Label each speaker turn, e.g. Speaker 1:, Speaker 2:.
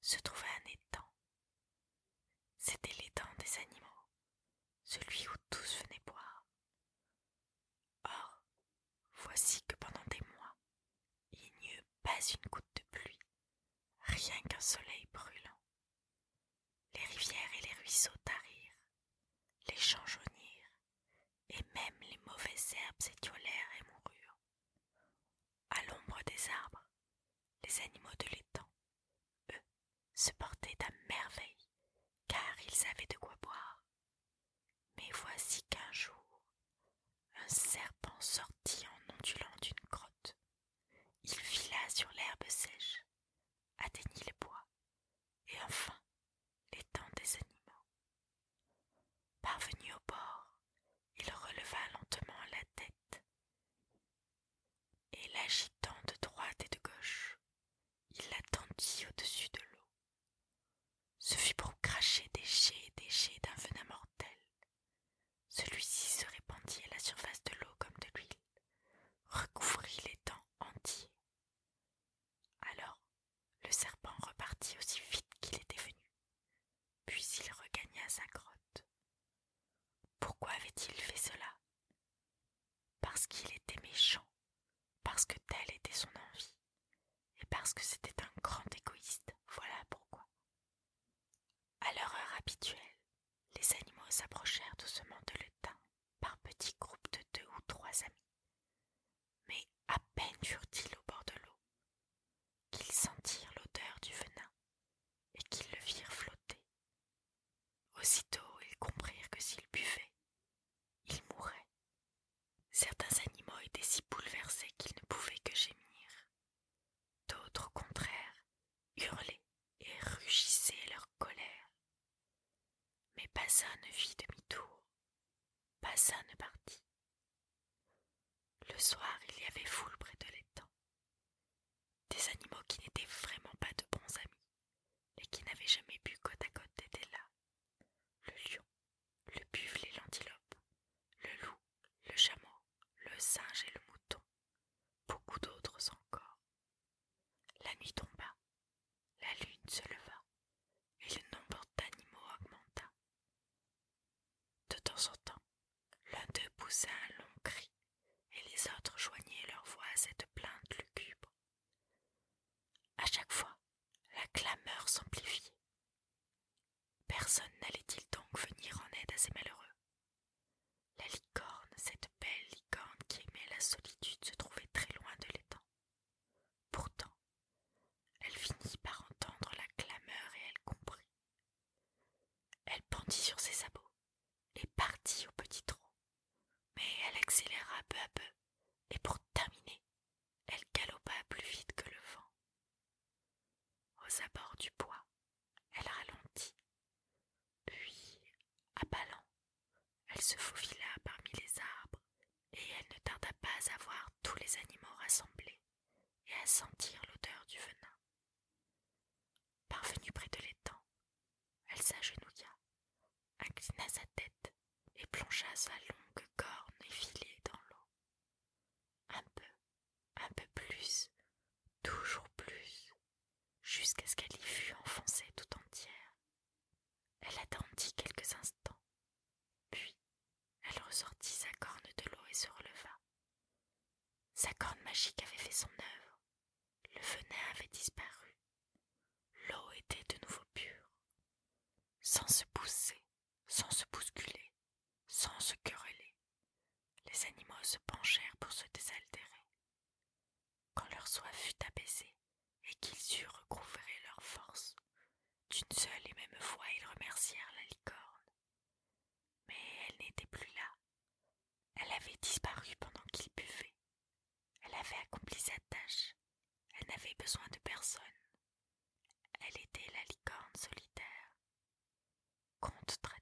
Speaker 1: se trouvait un étang. C'était l'étang des animaux, celui où tous venaient boire. Or, voici que pendant des mois, il n'y eut pas une goutte de pluie, rien qu'un soleil brûlant. Les rivières et les ruisseaux tarirent, les champs jaunirent, et même les mauvaises herbes étiolèrent et moururent. À l'ombre des arbres, les animaux de l'étang, eux, se portaient à merveille, car ils avaient de quoi boire. Mais voici qu'un jour, un serpent sortit en ondulant d'une grotte. Il fila sur l'herbe sèche, atteignit le bois, et enfin l'étang des animaux. Parvenu au bord, il releva lentement la tête, et l'agitant de droite et de gauche, il la tendit au-dessus de l'eau. Ce fut pour cracher des jets et des jets d'un venin mortel. Celui-ci se répandit à la surface de l'eau comme de l'huile, recouvrit les dents entiers. Alors le serpent repartit aussi vite qu'il était venu, puis il regagna sa grotte. Pourquoi avait-il fait cela Parce qu'il était méchant, parce que telle était son envie, et parce que c'était un grand égoïste, voilà pourquoi. À leur heure habituelle, les animaux s'approchèrent doucement de l'étang par petits groupes de deux ou trois amis. Mais à peine furent-ils au bord de l'eau qu'ils sentirent l'odeur du venin et qu'ils le virent flotter. Aussitôt ils comprirent que s'ils buvaient, ils mourraient. Certains animaux étaient si bouleversés qu'ils ne pouvaient que gémir. D'autres, au contraire, hurlaient et rugissaient leur colère. Mais pas un ne fit demi-tour, pas un ne partit. Le soir, il y avait foule près de l'étang. Des animaux qui n'étaient vraiment pas de bons amis et qui n'avaient jamais bu côte à côte étaient là. Le lion, le buffle et l'antilope, le loup, le chameau, le singe et le Sur ses sabots et partit au petit trot. Mais elle accéléra peu à peu, et pour terminer, elle galopa plus vite que le vent. Aux abords du bois, elle ralentit, puis, à lents, elle se faufila parmi les arbres, et elle ne tarda pas à voir tous les animaux rassemblés et à sentir animaux se penchèrent pour se désaltérer. Quand leur soif fut apaisée et qu'ils eurent recouvré leurs forces, d'une seule et même fois ils remercièrent la licorne. Mais elle n'était plus là. Elle avait disparu pendant qu'ils buvaient. Elle avait accompli sa tâche. Elle n'avait besoin de personne. Elle était la licorne solitaire. Conte très